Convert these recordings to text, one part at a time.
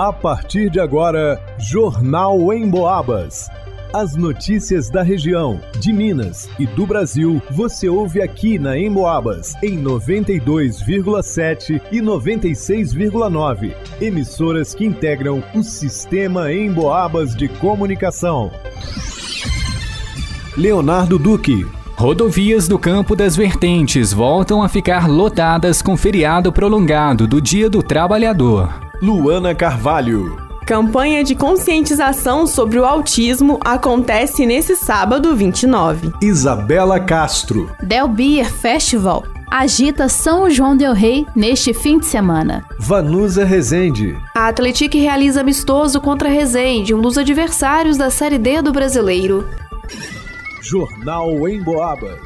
A partir de agora, Jornal em Boabas. As notícias da região, de Minas e do Brasil, você ouve aqui na Emboabas, em 92,7 e 96,9. Emissoras que integram o sistema Emboabas de comunicação. Leonardo Duque. Rodovias do Campo das Vertentes voltam a ficar lotadas com feriado prolongado do Dia do Trabalhador. Luana Carvalho. Campanha de conscientização sobre o autismo acontece nesse sábado 29. Isabela Castro. Del Beer Festival agita São João del Rei neste fim de semana. Vanusa Rezende. A Atletique realiza amistoso contra Rezende, um dos adversários da Série D do Brasileiro. Jornal em Boabas.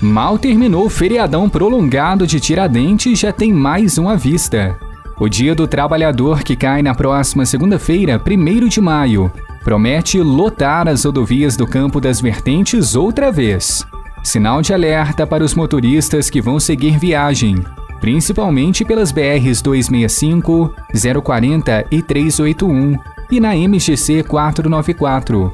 Mal terminou o feriadão prolongado de Tiradentes já tem mais um à vista. O Dia do Trabalhador, que cai na próxima segunda-feira, 1 de maio, promete lotar as rodovias do Campo das Vertentes outra vez. Sinal de alerta para os motoristas que vão seguir viagem, principalmente pelas BRs 265, 040 e 381 e na MGC 494.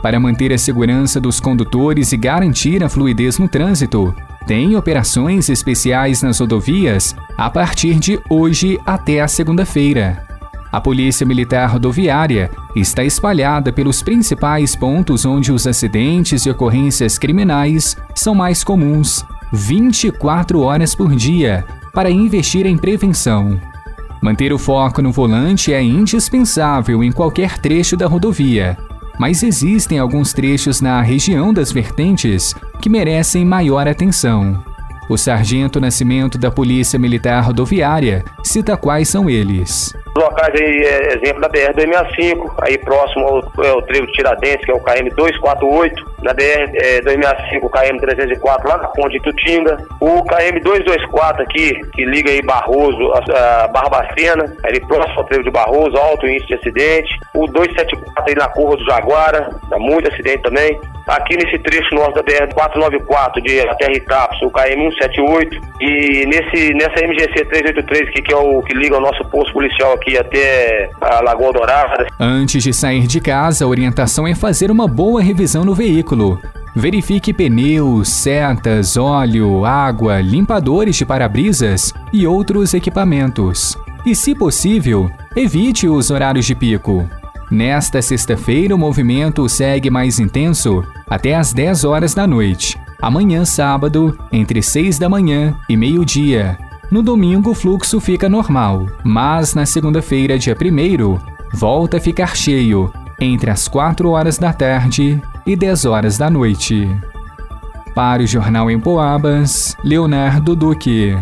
Para manter a segurança dos condutores e garantir a fluidez no trânsito, tem operações especiais nas rodovias a partir de hoje até a segunda-feira. A Polícia Militar Rodoviária está espalhada pelos principais pontos onde os acidentes e ocorrências criminais são mais comuns, 24 horas por dia, para investir em prevenção. Manter o foco no volante é indispensável em qualquer trecho da rodovia, mas existem alguns trechos na região das vertentes que merecem maior atenção. O sargento Nascimento da Polícia Militar Rodoviária cita quais são eles. Os locais aí, é, exemplo da BR-265, aí próximo ao, é, o trevo Tiradentes, que é o KM-248, na BR-265, KM-304, lá na Ponte de Tutinga, o KM-224 aqui, que liga aí Barroso, a, a Barbacena, ali próximo ao trevo de Barroso, alto índice de acidente, o 274 aí na Curva do Jaguara, dá muito acidente também, aqui nesse trecho nosso da BR-494 de até Itapos, o KM-178, e nesse, nessa MGC 383 que, que é o que liga o nosso posto policial aqui até a Lagoa Dourada. Antes de sair de casa, a orientação é fazer uma boa revisão no veículo. Verifique pneus, setas, óleo, água, limpadores de para-brisas e outros equipamentos. E, se possível, evite os horários de pico. Nesta sexta-feira, o movimento segue mais intenso até às 10 horas da noite. Amanhã, sábado, entre 6 da manhã e meio-dia, no domingo, o fluxo fica normal, mas na segunda-feira, dia 1, volta a ficar cheio entre as 4 horas da tarde e 10 horas da noite. Para o Jornal em Poabas, Leonardo Duque.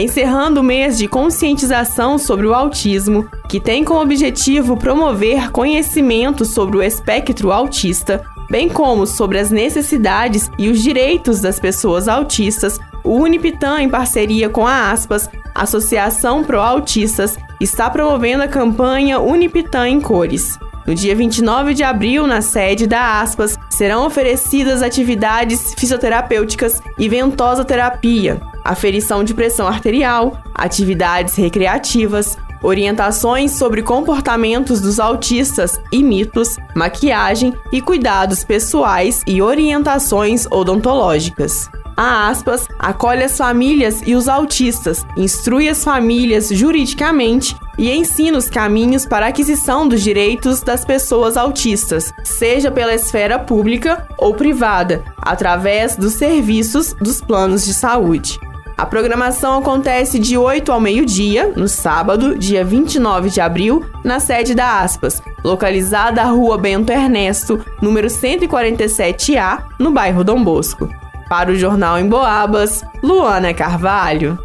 Encerrando o mês de conscientização sobre o autismo, que tem como objetivo promover conhecimento sobre o espectro autista, bem como sobre as necessidades e os direitos das pessoas autistas, o Unipitan, em parceria com a Aspas, Associação Pro Autistas, está promovendo a campanha Unipitan em Cores. No dia 29 de abril, na sede da Aspas, serão oferecidas atividades fisioterapêuticas e ventosa terapia, aferição de pressão arterial, atividades recreativas, orientações sobre comportamentos dos autistas e mitos, maquiagem e cuidados pessoais e orientações odontológicas. A aspas, acolhe as famílias e os autistas, instrui as famílias juridicamente e ensina os caminhos para a aquisição dos direitos das pessoas autistas, seja pela esfera pública ou privada, através dos serviços dos planos de saúde. A programação acontece de 8 ao meio-dia, no sábado, dia 29 de abril, na sede da Aspas, localizada à Rua Bento Ernesto, número 147A, no bairro Dom Bosco. Para o Jornal em Boabas, Luana Carvalho.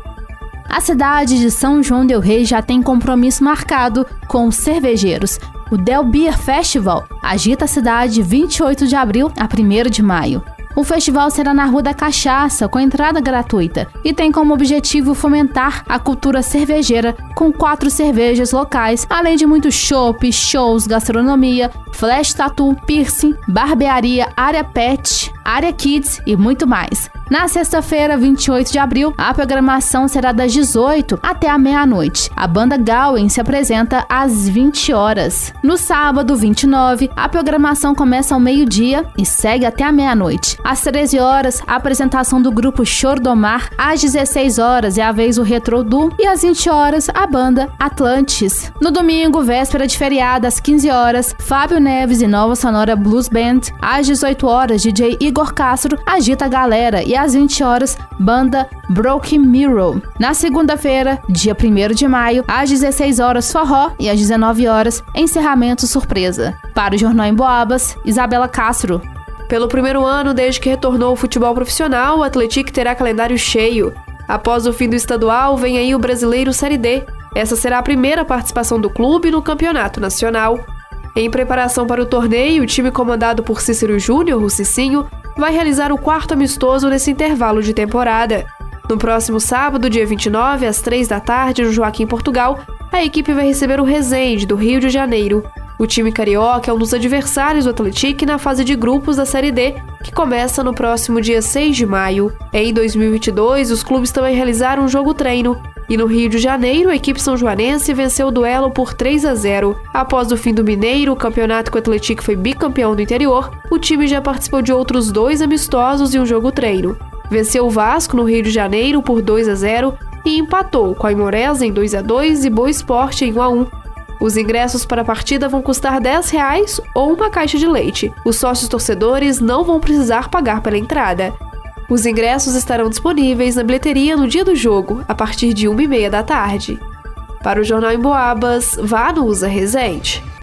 A cidade de São João del Rei já tem compromisso marcado com os cervejeiros. O Del Beer Festival agita a cidade de 28 de abril a 1 de maio. O festival será na Rua da Cachaça, com entrada gratuita, e tem como objetivo fomentar a cultura cervejeira com quatro cervejas locais, além de muitos shows, shows, gastronomia, flash tattoo, piercing, barbearia, área pet, área Kids e muito mais. Na sexta-feira, 28 de abril, a programação será das 18 até a meia-noite. A banda Gawain se apresenta às 20 horas. No sábado, 29, a programação começa ao meio-dia e segue até a meia-noite. Às 13 horas, a apresentação do grupo Chordomar. Às 16 horas é a vez o Retro e às 20 horas a banda Atlantis. No domingo, véspera de feriado, às 15 horas, Fábio Neves e Nova Sonora Blues Band. Às 18 horas, DJ Igor Castro agita a galera e às 20 horas, banda Broken Mirror. Na segunda-feira, dia 1 de maio, às 16 horas, forró e às 19 horas, encerramento surpresa. Para o Jornal em Boabas, Isabela Castro. Pelo primeiro ano desde que retornou ao futebol profissional, o Atlético terá calendário cheio. Após o fim do estadual, vem aí o Brasileiro Série D. Essa será a primeira participação do clube no campeonato nacional. Em preparação para o torneio, o time comandado por Cícero Júnior, o Cicinho, vai realizar o quarto amistoso nesse intervalo de temporada. No próximo sábado, dia 29, às 3 da tarde, no Joaquim Portugal, a equipe vai receber o Resende, do Rio de Janeiro. O time carioca é um dos adversários do Atlético na fase de grupos da Série D, que começa no próximo dia 6 de maio. Em 2022, os clubes também realizaram um jogo treino. E no Rio de Janeiro, a equipe são joanense venceu o duelo por 3 a 0. Após o fim do Mineiro, o campeonato que o Atlético foi bicampeão do interior, o time já participou de outros dois amistosos e um jogo treino. Venceu o Vasco no Rio de Janeiro por 2 a 0 e empatou com a Imoresa em 2 a 2 e Boa Esporte em 1 a 1. Os ingressos para a partida vão custar 10 reais ou uma caixa de leite. Os sócios torcedores não vão precisar pagar pela entrada. Os ingressos estarão disponíveis na bilheteria no dia do jogo, a partir de 1h30 da tarde. Para o Jornal em Boabas, vá no Usa Resente.